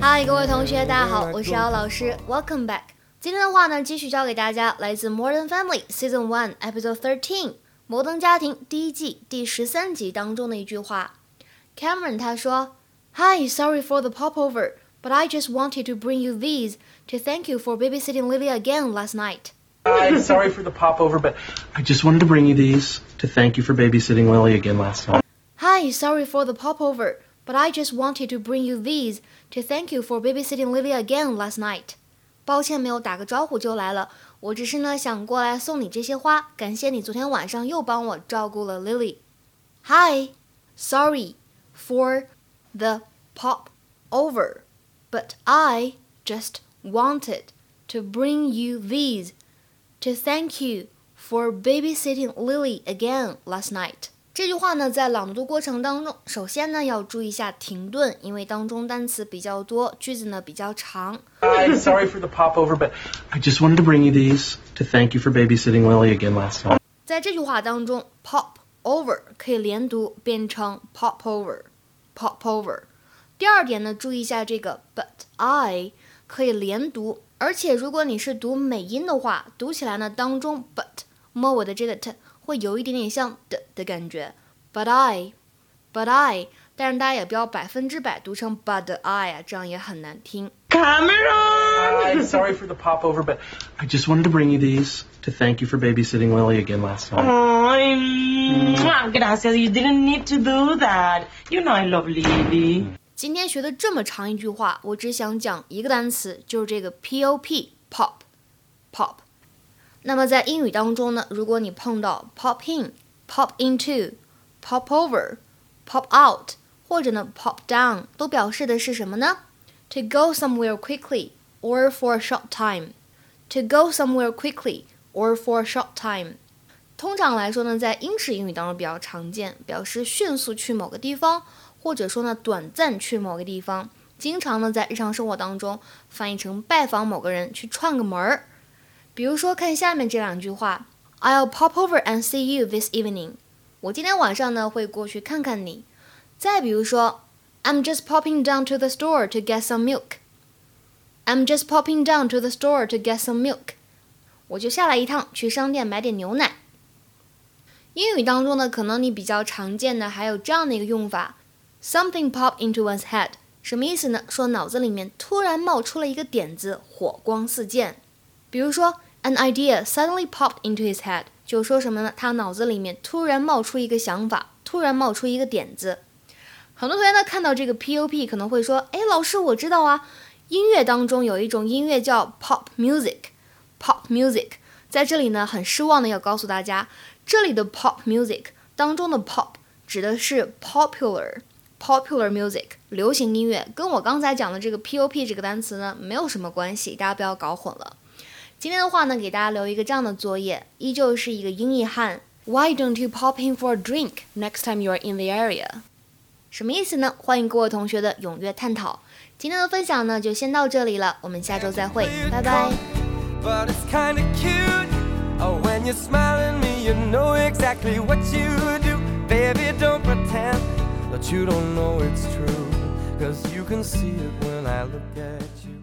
嗨，各位同学，大家好，我是姚老师，Welcome back。今天的话呢，继续教给大家来自《Modern Family》Season One Episode Thirteen《摩登家庭》第一季第十三集当中的一句话。Cameron 他说：“Hi, sorry for the popover, but I just wanted to bring you these to thank you for babysitting Lily again last night.” I'm sorry for the popover, but I just wanted to bring you these to thank you for babysitting Lily again last night. Hi, sorry for the popover, but I just wanted to bring you these to thank you for babysitting Lily again last night. 抱歉，没有打个招呼就来了。我只是呢想过来送你这些花，感谢你昨天晚上又帮我照顾了 Lily。Hi, sorry for the pop over, but I just wanted to bring you these to thank you for babysitting Lily again last night。这句话呢，在朗读过程当中，首先呢要注意一下停顿，因为当中单词比较多，句子呢比较长。I'm sorry for the popover, but I just wanted to bring you these to thank you for babysitting Lily again last night. 在这句话当中，pop over 可以连读变成 pop over，pop over。 第二点呢，注意一下这个 but I 可以连读，而且如果你是读美音的话，读起来呢当中 but 末尾的这个 t 会有一点点像的的感觉。But I，but I，但是大家也不要百分之百读成 but I 啊，这样也很难听。 I'm Cameron! sorry for the popover, but I just wanted to bring you these to thank you for babysitting Lily again last night. Ay, mwah, gracias. You didn't need to do that. You know I love Lily. 今天学的这么长一句话，我只想讲一个单词，就是这个 pop pop pop。那么在英语当中呢，如果你碰到 pop in、pop into、pop over、pop out，或者呢 pop down，都表示的是什么呢？To go somewhere quickly or for a short time. To go somewhere quickly or for a short time. 通常来说呢，在英式英语当中比较常见，表示迅速去某个地方， 或者说呢短暂去某个地方。经常呢在日常生活当中翻译成拜访某个人，去串个门儿。比如说，看下面这两句话：I'll pop over and see you this evening。我今天晚上呢会过去看看你。再比如说，I'm just popping down to the store to get some milk。I'm just popping down to the store to get some milk。我就下来一趟，去商店买点牛奶。英语当中呢，可能你比较常见的还有这样的一个用法：something pop into one's head，什么意思呢？说脑子里面突然冒出了一个点子，火光四溅。比如说，an idea suddenly popped into his head，就说什么呢？他脑子里面突然冒出一个想法，突然冒出一个点子。很多同学呢看到这个 pop 可能会说：“哎，老师，我知道啊，音乐当中有一种音乐叫 pop music，pop music。”在这里呢，很失望的要告诉大家，这里的 pop music 当中的 pop 指的是 popular popular music 流行音乐，跟我刚才讲的这个 pop 这个单词呢没有什么关系，大家不要搞混了。今天的话呢，给大家留一个这样的作业，依旧是一个英译汉。Why don't you pop in for a drink next time you're in the area？什么意思呢？欢迎各位同学的踊跃探讨。今天的分享呢，就先到这里了，我们下周再会，拜拜。But you don't know it's true. Cause you can see it when I look at you.